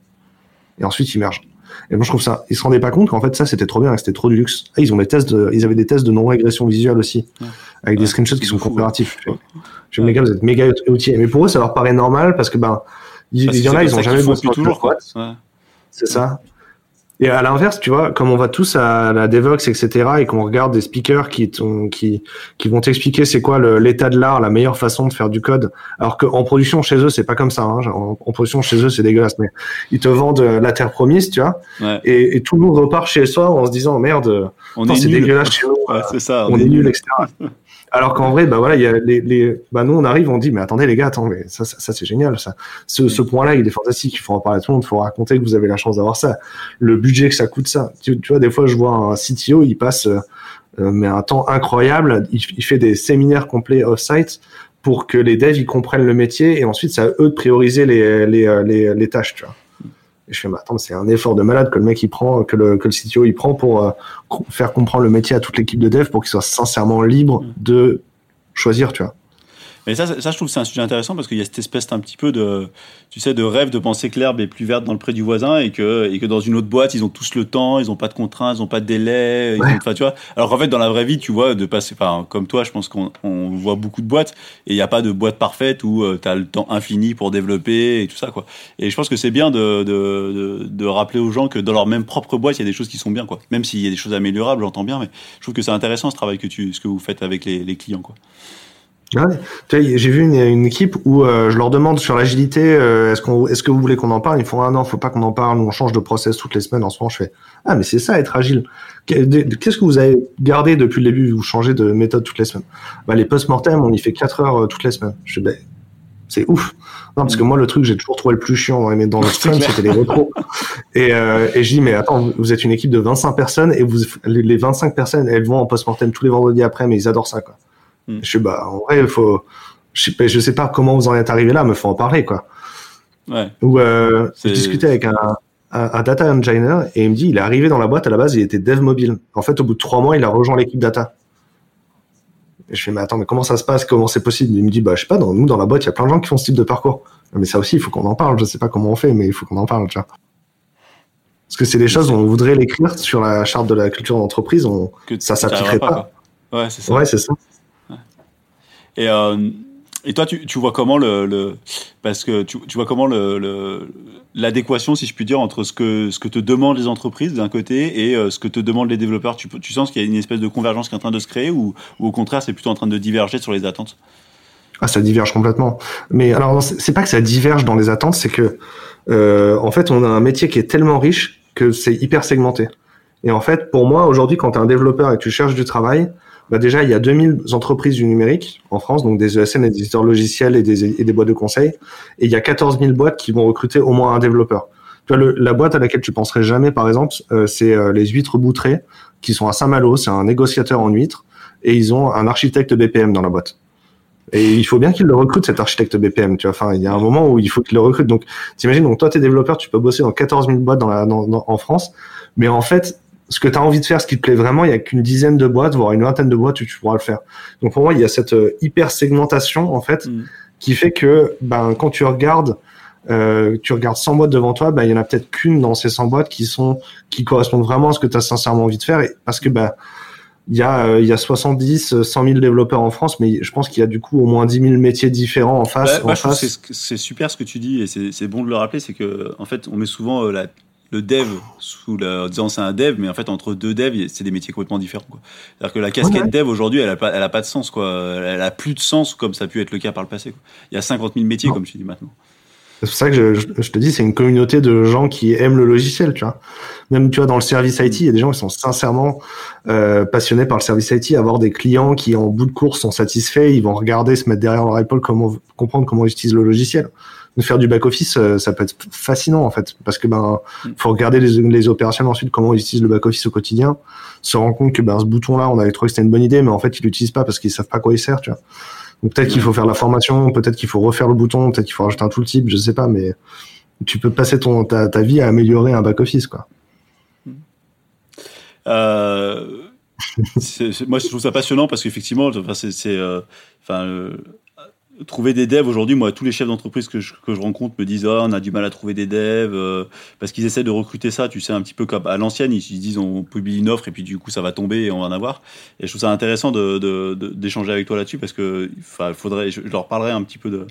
Et ensuite ils mergent et moi, je trouve ça, ils se rendaient pas compte qu'en fait, ça, c'était trop bien, c'était trop du luxe. Ah, ils ont des tests de, ils avaient des tests de non-régression visuelle aussi, avec des screenshots qui sont comparatifs. Je me les gars, vous êtes méga outillés. Mais pour eux, ça leur paraît normal parce que, ben, il y, en a, ils ont jamais bossé toujours, quoi. C'est ça. Et à l'inverse, tu vois, comme on va tous à la Devox, etc., et qu'on regarde des speakers qui, qui, qui vont t'expliquer c'est quoi l'état de l'art, la meilleure façon de faire du code, alors qu'en production chez eux, c'est pas comme ça. Hein. En, production chez eux, c'est dégueulasse, mais ils te vendent euh, la terre promise, tu vois, et, et, tout le monde repart chez soi en se disant merde, c'est dégueulasse chez nous, c'est ça, on, est, nul, etc. Alors qu'en vrai, bah voilà, il y a les, les, bah nous on arrive, on dit mais attendez les gars, attends, mais ça, ça, c'est génial, ça. Ce, ce point-là, il est fantastique. Il faut en parler à tout le monde. Il faut raconter que vous avez la chance d'avoir ça. Le budget que ça coûte, ça. Tu, tu vois, des fois, je vois un CTO, il passe euh, euh, mais un temps incroyable. Il, il fait des séminaires complets off-site pour que les devs ils comprennent le métier et ensuite c'est à eux de prioriser les, les, euh, les, les tâches, tu vois. Et je fais, mais attends, c'est un effort de malade que le mec il prend, que le, que le CTO il prend pour euh, faire comprendre le métier à toute l'équipe de dev pour qu'il soit sincèrement libre de choisir, tu vois. Mais ça, ça, je trouve que c'est un sujet intéressant parce qu'il y a cette espèce un petit peu de, tu sais, de rêve de penser que l'herbe est plus verte dans le pré du voisin et que, et que dans une autre boîte, ils ont tous le temps, ils n'ont pas de contraintes, ils n'ont pas de délai. Tu vois. Alors qu'en fait, dans la vraie vie, tu vois, de passer, enfin, comme toi, je pense qu'on on voit beaucoup de boîtes et il n'y a pas de boîte parfaite où euh, tu as le temps infini pour développer et tout ça, quoi. Et je pense que c'est bien de, de, de, de, rappeler aux gens que dans leur même propre boîte, il y a des choses qui sont bien, quoi. Même s'il y a des choses améliorables, j'entends bien, mais je trouve que c'est intéressant ce travail que tu, ce que vous faites avec les, les clients, quoi. Ouais. J'ai vu une, une, équipe où euh, je leur demande sur l'agilité, euh, est-ce qu'on, est-ce que vous voulez qu'on en parle? Ils font ah non, faut pas qu'on en parle. On change de process toutes les semaines. En ce moment, je fais ah mais c'est ça être agile. Qu'est-ce que vous avez gardé depuis le début? Vous changez de méthode toutes les semaines. Bah, les post-mortem, on y fait 4 heures euh, toutes les semaines. Je fais, bah, c'est ouf. Non, parce que moi, le truc j'ai toujours trouvé le plus chiant dans les, dans le sprint, c'était les retros. Et, euh, et je dis, mais attends, vous êtes une équipe de 25 personnes et vous, les 25 personnes, elles vont en post-mortem tous les vendredis après, mais ils adorent ça, quoi. Mm. Je suis bah en vrai, il faut. Je sais, je sais pas comment vous en êtes arrivé là, mais faut en parler quoi. Ouais. Ou euh, j'ai discuté avec un, un, data engineer et il me dit il est arrivé dans la boîte à la base il était dev mobile. En fait au bout de trois mois il a rejoint l'équipe data. Et je fais mais attends mais comment ça se passe? Comment c'est possible? Il me dit bah je sais pas dans nous dans la boîte il y a plein de gens qui font ce type de parcours. Mais ça aussi il faut qu'on en parle. Je sais pas comment on fait mais il faut qu'on en parle. Tu vois. Parce que c'est des choses on voudrait l'écrire sur la charte de la culture d'entreprise on ça s'appliquerait pas. pas. Ouais c'est ça. Ouais c'est ça. Et euh, et toi, tu, vois comment le, parce que tu, vois comment l'adéquation, si je puis dire, entre ce que ce que te demandent les entreprises d'un côté et euh, ce que te demandent les développeurs? Tu, sens qu'il y a une espèce de convergence qui est en train de se créer ou, ou au contraire, c'est plutôt en train de diverger sur les attentes? Ah, ça diverge complètement. Mais alors, c'est pas que ça diverge dans les attentes, c'est que euh, en fait, on a un métier qui est tellement riche que c'est hyper segmenté. Et en fait, pour moi, aujourd'hui, quand tu es un développeur et que tu cherches du travail, bah déjà, il y a 2000 entreprises du numérique en France, donc des ESN, des éditeurs logiciels et des, et des boîtes de conseil. Et il y a 14 000 boîtes qui vont recruter au moins un développeur. Tu vois, le, la boîte à laquelle tu penserais jamais, par exemple, euh, c'est euh, les huîtres boutrées, qui sont à Saint-Malo. C'est un négociateur en huîtres. Et ils ont un architecte BPM dans la boîte. Et il faut bien qu'il le recrute, cet architecte BPM. Tu vois, enfin, il y a un moment où il faut qu'il le recrute. Donc, t'imagines, donc toi, t'es développeur, tu peux bosser dans 14 000 boîtes dans la, dans, en France. Mais en fait, ce que tu as envie de faire, ce qui te plaît vraiment, il y a qu'une dizaine de boîtes, voire une vingtaine de boîtes où tu pourras le faire. Donc pour moi, il y a cette euh, hyper segmentation en fait mm. qui fait que ben quand tu regardes euh, tu regardes 100 boîtes devant toi, ben il y en a peut-être qu'une dans ces 100 boîtes qui sont qui correspondent vraiment à ce que tu as sincèrement envie de faire et, parce que ben il y a euh, il y a 70 100 000 développeurs en France mais je pense qu'il y a du coup au moins 10 000 métiers différents en face face. c'est super ce que tu dis et c'est bon de le rappeler c'est que en fait on met souvent euh, la le dev sous la en disant c'est un dev mais en fait entre deux devs c'est des métiers complètement différents c'est-à-dire que la casquette dev aujourd'hui elle a pas elle a pas de sens quoi. Elle a plus de sens comme ça a pu être le cas par le passé quoi. il y a 50 000 métiers comme je dis maintenant. C'est pour ça que je, je, te dis c'est une communauté de gens qui aiment le logiciel tu vois. Même tu vois dans le service IT il y a des gens qui sont sincèrement euh, passionnés par le service IT avoir des clients qui en bout de course sont satisfaits ils vont regarder se mettre derrière leur comment comprendre comment ils utilisent le logiciel de faire du back office, euh, ça peut être fascinant en fait, parce que ben mm. faut regarder les, les opérations ensuite comment ils utilisent le back office au quotidien, se rendre compte que ben ce bouton-là, on avait trouvé que c'était une bonne idée, mais en fait ils l'utilisent pas parce qu'ils savent pas quoi il sert, tu vois. Donc peut-être qu'il faut faire la formation, peut-être qu'il faut refaire le bouton, peut-être qu'il faut rajouter un tooltip, je sais pas, mais tu peux passer ton ta, ta vie à améliorer un back office quoi. Euh, moi je trouve ça passionnant parce qu'effectivement, enfin, c'est, euh, enfin, trouver des devs aujourd'hui, moi, tous les chefs d'entreprise que je, que je rencontre me disent oh, on a du mal à trouver des devs euh, parce qu'ils essaient de recruter ça, tu sais, un petit peu comme à l'ancienne. Ils, se disent on publie une offre et puis du coup ça va tomber et on va en avoir. Et je trouve ça intéressant d'échanger de, de, avec toi là-dessus parce que faudrait, je, leur parlerai un petit peu de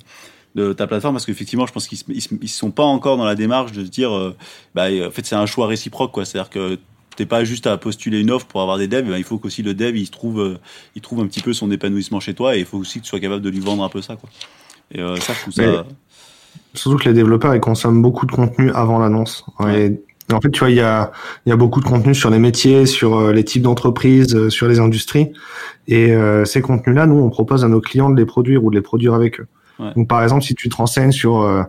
de ta plateforme parce qu'effectivement je pense qu'ils ils, sont pas encore dans la démarche de se dire euh, bah en fait c'est un choix réciproque quoi c'est à dire que t'es pas juste à postuler une offre pour avoir des devs, eh ben, il faut qu'aussi le dev il trouve, euh, il trouve un petit peu son épanouissement chez toi et il faut aussi que tu sois capable de lui vendre un peu ça. Quoi. Et euh, ça, je ça. Surtout que les développeurs ils consomment beaucoup de contenu avant l'annonce. Et en fait, tu vois, il y a, y a beaucoup de contenu sur les métiers, sur euh, les types d'entreprises, sur les industries. Et ces contenus-là, nous, on propose à nos clients de les produire ou de les produire avec eux. Donc, par exemple, si tu te renseignes sur euh,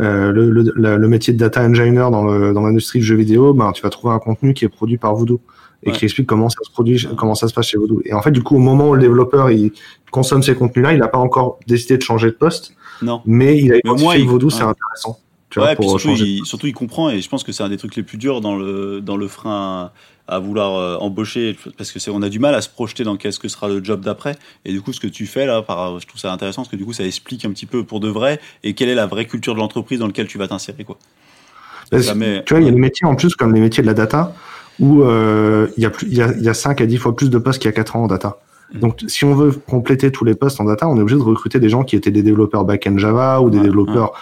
euh le, le, le, métier de data engineer dans l'industrie du jeu vidéo, ben, tu vas trouver un contenu qui est produit par Voodoo et qui explique comment ça se produit, comment ça se passe chez Voodoo. Et en fait, du coup, au moment où le développeur il consomme ces contenus-là, il n'a pas encore décidé de changer de poste. Non. Mais il a identifié Voodoo, c'est intéressant. Tu ouais, vois, pour surtout, il, surtout, il comprend et je pense que c'est un des trucs les plus durs dans le dans le frein à vouloir euh, embaucher parce que c'est on a du mal à se projeter dans qu'est-ce que sera le job d'après. Et du coup ce que tu fais là par, je trouve ça intéressant parce que du coup ça explique un petit peu pour de vrai et quelle est la vraie culture de l'entreprise dans laquelle tu vas t'insérer quoi. Tu vois il y a des métiers en plus comme les métiers de la data où euh, il y a y a, il y a 5 à 10 fois plus de postes qu'il y a 4 ans en data. Mmh. donc, si on veut compléter tous les postes en data, on est obligé de recruter des gens qui étaient des développeurs back-end Java ou des développeurs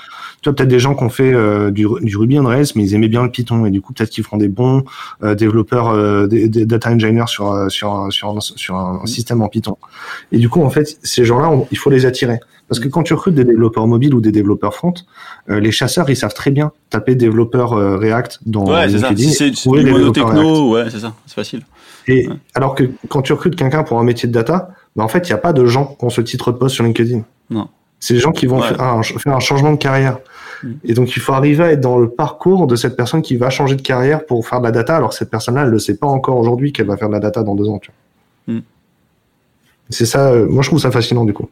tu vois, peut-être des gens qui ont fait euh, du, du, Ruby on Rails, mais ils aimaient bien le Python et du coup peut-être qu'ils feront des bons euh, développeurs, euh, des, des, data engineers sur euh, sur sur, sur un système en Python. Et du coup, en fait, ces gens-là, il faut les attirer. Parce que quand tu recrutes des développeurs mobiles ou des développeurs front, les chasseurs, ils savent très bien taper développeur React dans ouais, LinkedIn. C'est ça. C'est techno, ouais, c'est ça, c'est facile. Et alors que quand tu recrutes quelqu'un pour un métier de data, ben en fait, il n'y a pas de gens qui ont ce titre de poste sur LinkedIn. Non. C'est des gens qui vont faire, un, faire, un, changement de carrière. Mm. Et donc, il faut arriver à être dans le parcours de cette personne qui va changer de carrière pour faire de la data, alors que cette personne-là, elle ne sait pas encore aujourd'hui qu'elle va faire de la data dans deux ans. Tu vois. Mm. C'est ça, euh, moi je trouve ça fascinant du coup.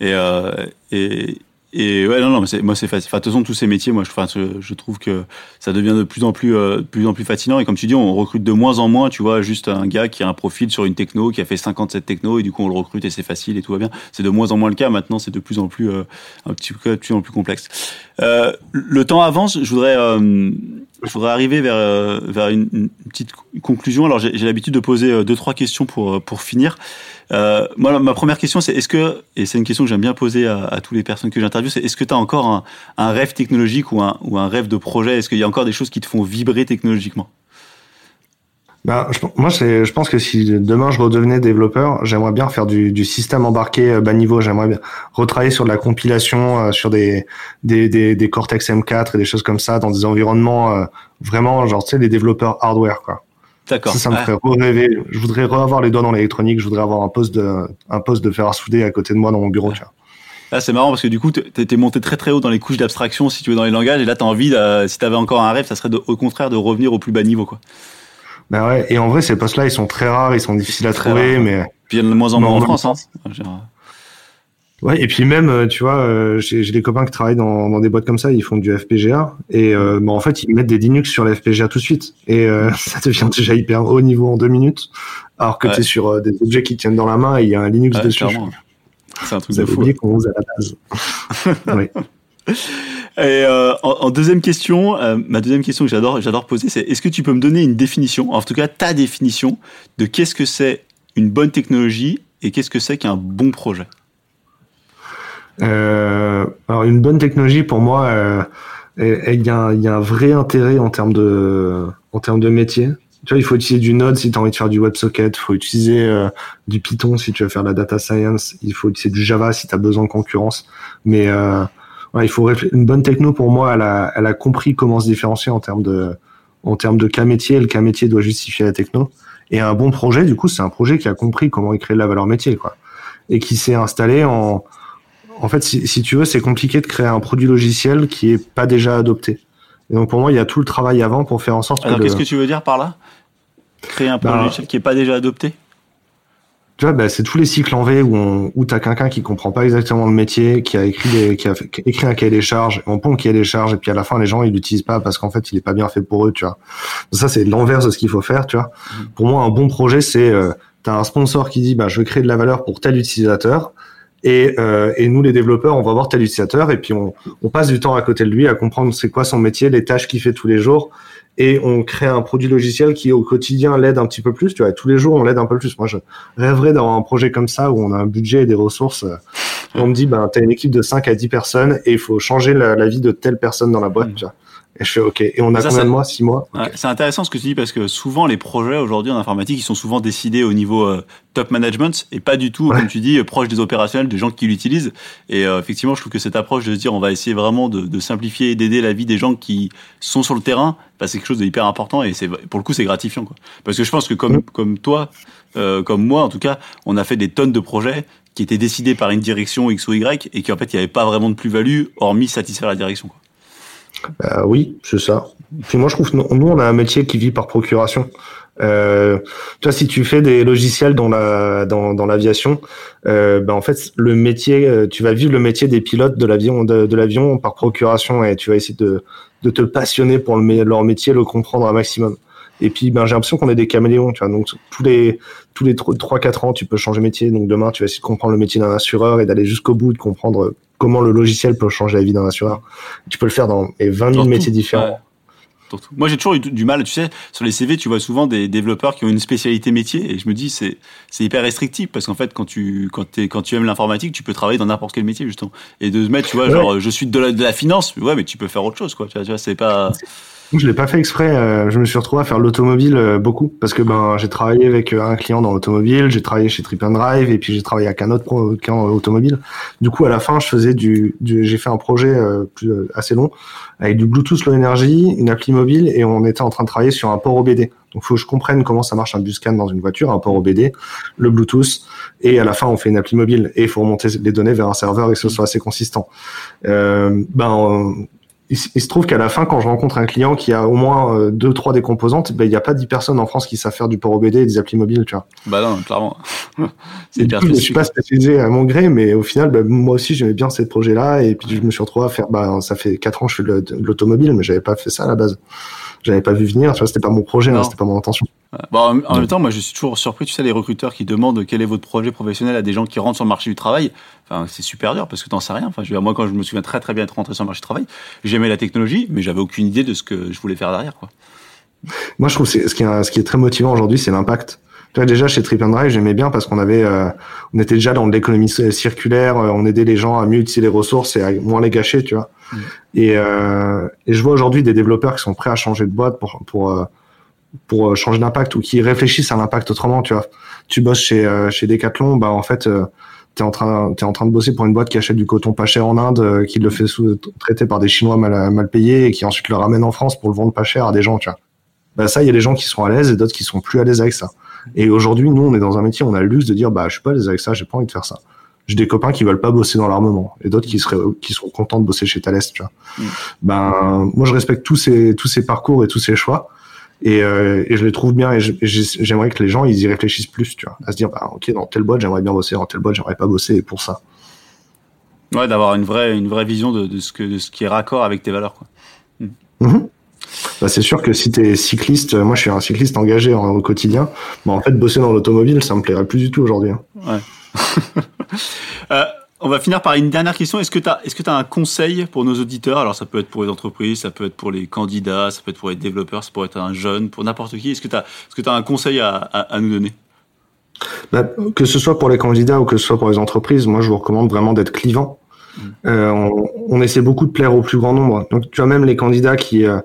et, euh, et, et ouais, non, non, mais moi c'est facile. Enfin, de toute façon, tous ces métiers, moi, je, je, trouve que ça devient de plus en plus, euh, plus en plus fascinant. Et comme tu dis, on recrute de moins en moins, tu vois, juste un gars qui a un profil sur une techno, qui a fait 57 techno, et du coup, on le recrute et c'est facile et tout va bien. C'est de moins en moins le cas. Maintenant, c'est de plus en plus, euh, un petit peu, de plus en plus complexe. Euh, le temps avance. Je voudrais, je voudrais arriver vers, euh, vers une, une petite conclusion. Alors, j'ai l'habitude de poser euh, deux, trois questions pour, pour finir. Euh, moi, ma première question, c'est est-ce que, et c'est une question que j'aime bien poser à, à toutes les personnes que j'interviewe, c'est est-ce que tu as encore un, un, rêve technologique ou un, ou un rêve de projet? Est-ce qu'il y a encore des choses qui te font vibrer technologiquement? Bah, je, moi, je pense que si demain je redevenais développeur, j'aimerais bien faire du, du, système embarqué euh, bas niveau. J'aimerais bien retravailler sur de la compilation, euh, sur des, des, des, des, Cortex M4 et des choses comme ça dans des environnements euh, vraiment, genre, tu sais, les développeurs hardware, quoi. D'accord. Ça, ça me ferait rêver. Je voudrais avoir les doigts dans l'électronique. Je voudrais avoir un poste de, un poste de fer à souder à côté de moi dans mon bureau, tu vois. Là, c'est marrant parce que du coup, t'es monté très très haut dans les couches d'abstraction, si tu veux, dans les langages. Et là, t'as envie, si t'avais encore un rêve, ça serait de, au contraire de revenir au plus bas niveau, quoi. Ouais, et en vrai, ces postes-là, ils sont très rares, ils sont difficiles à trouver, mais. Puis il y en a de moins en moins en France, hein. Ouais, et puis même, euh, tu vois, euh, j'ai des copains qui travaillent dans, dans, des boîtes comme ça, ils font du FPGA, et euh, bah, en fait, ils mettent des Linux sur le FPGA tout de suite, et euh, ça devient déjà hyper haut niveau en deux minutes, alors que ouais. tu es sur des objets qui tiennent dans la main et il y a un Linux ouais, dessus. C'est un truc de fou. qu'on à la base. oui. Euh, en, deuxième question, euh, ma deuxième question que j'adore, j'adore poser, c'est est-ce que tu peux me donner une définition, en tout cas ta définition, de qu'est-ce que c'est une bonne technologie et qu'est-ce que c'est qu'un bon projet? Euh, Alors une bonne technologie, pour moi, il y, a un vrai intérêt en termes de, en termes de métier. Tu vois, il faut utiliser du Node si tu as envie de faire du WebSocket, il faut utiliser euh, du Python si tu veux faire de la data science, il faut utiliser du Java si tu as besoin de concurrence. Mais euh, ouais, il faut une bonne techno pour moi, elle a, elle a compris comment se différencier en termes de en termes de cas métier. Le cas métier doit justifier la techno. Et un bon projet, du coup, c'est un projet qui a compris comment il crée de la valeur métier, quoi, et qui s'est installé en en fait, si, si tu veux, c'est compliqué de créer un produit logiciel qui est pas déjà adopté. Et donc pour moi, il y a tout le travail avant pour faire en sorte Alors, que. qu'est-ce que tu veux dire par là? Créer un produit bah, logiciel qui est pas déjà adopté? Tu vois, bah, c'est tous les cycles en V où, on, où t'as quelqu'un qui comprend pas exactement le métier, qui a écrit des, qui a fait, écrit un cahier des charges, on pond le cahier des charges, et puis à la fin, les gens, ils l'utilisent pas parce qu'en fait, il est pas bien fait pour eux, tu vois. Donc ça, c'est l'inverse de ce qu'il faut faire, tu vois. Mmh. Pour moi, un bon projet, c'est, euh, t'as un sponsor qui dit, bah, je veux créer de la valeur pour tel utilisateur. Et, euh, et nous, les développeurs, on va voir tel utilisateur et puis on, on passe du temps à côté de lui à comprendre c'est quoi son métier, les tâches qu'il fait tous les jours. Et on crée un produit logiciel qui, au quotidien, l'aide un petit peu plus. Tu vois, tous les jours, on l'aide un peu plus. Moi, je rêverais d'avoir un projet comme ça où on a un budget et des ressources. On me dit, ben, t'as une équipe de 5 à 10 personnes et il faut changer la, la, vie de telle personne dans la boîte. Mmh. Tu vois. Et je fais OK. Et on a ça, combien de mois? 6 mois? Okay. C'est intéressant ce que tu dis parce que souvent les projets aujourd'hui en informatique ils sont souvent décidés au niveau euh, top management et pas du tout ouais. comme tu dis proche des opérationnels, des gens qui l'utilisent. Et euh, effectivement, je trouve que cette approche de se dire on va essayer vraiment de, de simplifier et d'aider la vie des gens qui sont sur le terrain, bah, c'est quelque chose d'hyper important et c'est pour le coup c'est gratifiant quoi. Parce que je pense que comme mmh. comme toi, euh, comme moi en tout cas, on a fait des tonnes de projets qui étaient décidés par une direction X ou Y et qui en fait il n'y avait pas vraiment de plus-value hormis satisfaire la direction. Quoi. Bah, oui, c'est ça. Puis moi, je trouve nous, on a un métier qui vit par procuration. Euh, toi, si tu fais des logiciels dans la dans, dans l'aviation, euh, ben en fait, le métier, tu vas vivre le métier des pilotes de l'avion l'avion par procuration et tu vas essayer de de te passionner pour le, leur métier, le comprendre un maximum. Et puis, ben, j'ai l'impression qu'on est des caméléons, tu vois. Donc, tous les, tous les 3-4 ans, tu peux changer de métier. Donc, demain, tu vas essayer de comprendre le métier d'un assureur et d'aller jusqu'au bout, de comprendre comment le logiciel peut changer la vie d'un assureur. Tu peux le faire dans 20 000 métiers différents. Ouais. Moi, j'ai toujours eu du mal, tu sais, sur les CV, tu vois souvent des développeurs qui ont une spécialité métier, et je me dis, c'est, c'est hyper restrictif, parce qu'en fait, quand tu, quand t'es, quand tu aimes l'informatique, tu peux travailler dans n'importe quel métier, justement. Et de se mettre, tu vois, ouais. genre, je suis de la, de la finance, ouais, mais tu peux faire autre chose, quoi, tu vois, tu vois c'est pas... Je l'ai pas fait exprès. Euh, je me suis retrouvé à faire l'automobile euh, beaucoup parce que ben j'ai travaillé avec euh, un client dans l'automobile, j'ai travaillé chez Trip and Drive et puis j'ai travaillé avec un autre client automobile. Du coup, à la fin, je faisais du, du j'ai fait un projet plus, assez long avec du Bluetooth Low Energy, une appli mobile et on était en train de travailler sur un port OBD. Donc, faut que je comprenne comment ça marche un buscan dans une voiture, un port OBD, le Bluetooth, et à la fin, on fait une appli mobile et il faut remonter les données vers un serveur et que ce soit assez consistant. Euh, ben, il, il, se trouve qu'à la fin, quand je rencontre un client qui a au moins euh, deux, trois des composantes, ben, il n'y a pas dix personnes en France qui savent faire du port OBD et des applis mobiles, tu vois. Bah non, clairement. c'est. Je ne suis pas spécialisé à mon gré, mais au final, ben, moi aussi, j'aimais bien ces projets-là, et puis je me suis retrouvé à faire, bah, ça fait quatre ans que je fais de l'automobile, mais j'avais pas fait ça à la base. J'avais pas vu venir, tu vois, c'était pas mon projet, hein, c'était pas mon intention. Bon, en, même temps, moi, je suis toujours surpris, tu sais, les recruteurs qui demandent quel est votre projet professionnel à des gens qui rentrent sur le marché du travail. Enfin, c'est super dur parce que t'en sais rien. Enfin, je, moi, quand je me souviens très très bien être rentré sur le marché du travail, j'aimais la technologie, mais j'avais aucune idée de ce que je voulais faire derrière, quoi. Moi, je trouve que ce qui est, ce qui est très motivant aujourd'hui, c'est l'impact. déjà chez Trip and Drive, j'aimais bien parce qu'on avait, euh, on était déjà dans l'économie circulaire, euh, on aidait les gens à mieux utiliser les ressources et à moins les gâcher, tu vois. Mm. Et, euh, et je vois aujourd'hui des développeurs qui sont prêts à changer de boîte pour pour pour changer d'impact ou qui réfléchissent à l'impact autrement, tu vois. Tu bosses chez chez Decathlon, bah en fait t'es en train t'es en train de bosser pour une boîte qui achète du coton pas cher en Inde, qui le fait sous-traiter par des Chinois mal mal payés et qui ensuite le ramène en France pour le vendre pas cher à des gens, tu vois bah ça, il y a des gens qui sont à l'aise et d'autres qui sont plus à l'aise avec ça. Et aujourd'hui, nous, on est dans un métier, on a le luxe de dire, bah, je suis pas à l'aise avec ça, j'ai pas envie de faire ça. J'ai des copains qui veulent pas bosser dans l'armement et d'autres qui seraient, qui sont contents de bosser chez Thales, tu vois. Mm. Ben, moi, je respecte tous ces, tous ces parcours et tous ces choix. Et, euh, et je les trouve bien et j'aimerais que les gens ils y réfléchissent plus tu vois à se dire bah ok dans telle boîte j'aimerais bien bosser dans telle boîte j'aimerais pas bosser pour ça ouais d'avoir une vraie une vraie vision de, de, ce que de ce qui est raccord avec tes valeurs quoi mm. Mm-hmm. Bah, c'est sûr que si tu es cycliste, moi je suis un cycliste engagé au quotidien, bah, en fait bosser dans l'automobile, ça me plairait plus du tout aujourd'hui. Hein. Ouais. euh, on va finir par une dernière question. Est-ce que tu as, est-ce que as un conseil pour nos auditeurs? Alors ça peut être pour les entreprises, ça peut être pour les candidats, ça peut être pour les développeurs, ça peut être un jeune, pour n'importe qui. Est-ce que tu as, est-ce que as un conseil à, à, nous donner? Bah, Que ce soit pour les candidats ou que ce soit pour les entreprises, moi je vous recommande vraiment d'être clivant. Mmh. Euh, on, on, essaie beaucoup de plaire au plus grand nombre. Donc tu as même les candidats qui, euh,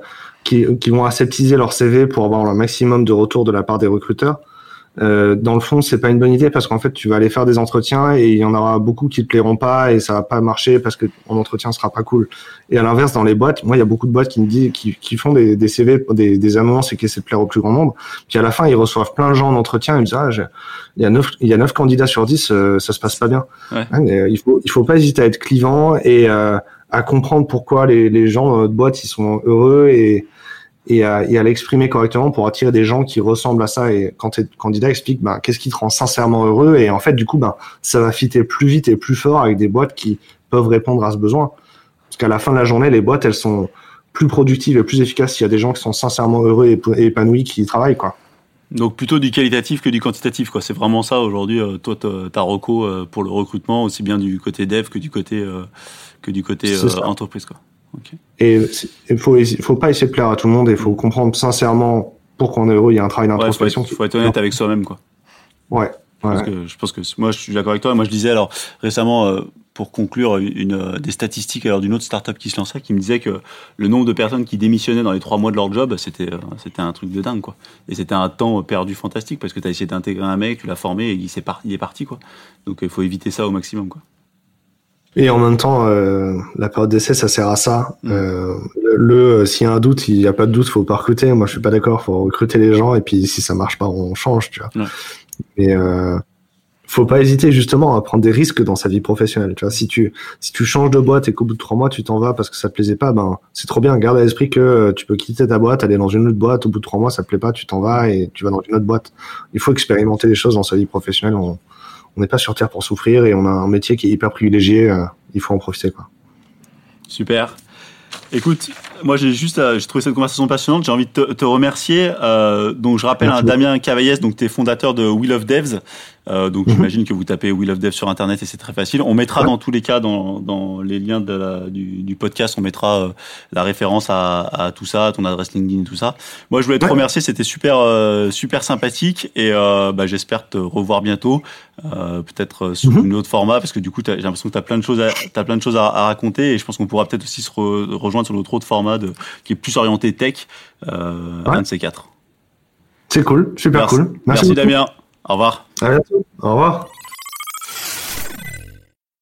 qui, qui, vont aseptiser leur CV pour avoir le maximum de retours de la part des recruteurs. Euh, dans le fond, c'est pas une bonne idée parce qu'en fait, tu vas aller faire des entretiens et il y en aura beaucoup qui te plairont pas et ça va pas marcher parce que ton entretien sera pas cool. Et à l'inverse, dans les boîtes, moi, il y a beaucoup de boîtes qui me disent, qui, qui font des, des CV, des, des annonces et qui essaient de plaire au plus grand nombre. Puis à la fin, ils reçoivent plein de gens en entretien et ils me disent, ah, il y a neuf, il y a neuf candidats sur 10, euh, ça se passe pas bien. Ouais. Euh, il faut, il faut pas hésiter à être clivant et euh, à comprendre pourquoi les, les gens dans notre boîte ils sont heureux et et à, et à l'exprimer correctement pour attirer des gens qui ressemblent à ça. Et quand tes candidats expliquent ben, qu'est-ce qui te rend sincèrement heureux, et en fait, du coup, ben, ça va fitter plus vite et plus fort avec des boîtes qui peuvent répondre à ce besoin. Parce qu'à la fin de la journée, les boîtes, elles sont plus productives et plus efficaces s'il y a des gens qui sont sincèrement heureux et épanouis qui y travaillent, quoi. Donc plutôt du qualitatif que du quantitatif, quoi. C'est vraiment ça aujourd'hui. Euh, toi, ta reco euh, pour le recrutement, aussi bien du côté dev que du côté euh, que du côté entreprise, quoi. Et il faut, faut pas essayer de plaire à tout le monde et il faut comprendre sincèrement pourquoi on est heureux. Il y a un travail d'introspection. Il faut, être honnête avec soi-même, quoi. Ouais. Parce que je pense que moi, je suis d'accord avec toi. Moi, je disais alors récemment, euh, pour conclure, une, euh, des statistiques alors d'une autre startup qui se lançait, qui me disait que le nombre de personnes qui démissionnaient dans les trois mois de leur job, c'était euh, c'était un truc de dingue, quoi. Et c'était un temps perdu fantastique parce que tu as essayé d'intégrer un mec, tu l'as formé et il, est parti, il est parti, quoi. Donc, il faut éviter ça au maximum, quoi. Et en même temps, euh, la période d'essai, ça sert à ça. Mm. Euh, le, s'il y a un doute, il n'y a pas de doute, faut pas recruter. Moi, je suis pas d'accord. Faut recruter les gens et puis si ça marche pas, on change, tu vois. Mais euh, faut pas hésiter justement à prendre des risques dans sa vie professionnelle. Tu vois, si tu si tu changes de boîte et qu'au bout de trois mois tu t'en vas parce que ça te plaisait pas, ben c'est trop bien. Garde à l'esprit que euh, tu peux quitter ta boîte, aller dans une autre boîte. Au bout de trois mois, ça te plaît pas, tu t'en vas et tu vas dans une autre boîte. Il faut expérimenter les choses dans sa vie professionnelle. On, on n'est pas sur Terre pour souffrir et on a un métier qui est hyper privilégié. Euh, il faut en profiter. Quoi. Super. Écoute, moi j'ai juste, euh, j'ai trouvé cette conversation passionnante. J'ai envie de te, remercier. Euh, donc je rappelle, un Damien Cavaillès, donc tu es fondateur de Wheel of Devs. Euh, donc mhm. j'imagine que vous tapez Wheel of Dev sur internet et c'est très facile. On mettra dans tous les cas dans, dans les liens de la, du, du, podcast, on mettra euh, la référence à, à, tout ça, ton adresse LinkedIn, tout ça. Moi je voulais te remercier, c'était super euh, super sympathique et bah, j'espère te revoir bientôt, peut-être sous mhm. un autre format parce que du coup j'ai l'impression que tu as plein de choses à, as plein de choses à, à raconter et je pense qu'on pourra peut-être aussi se rejoindre sur notre autre format de, qui est plus orienté tech, un de ces quatre. C'est cool, super cool. Merci, Merci Damien. Au revoir. À bientôt. Au revoir.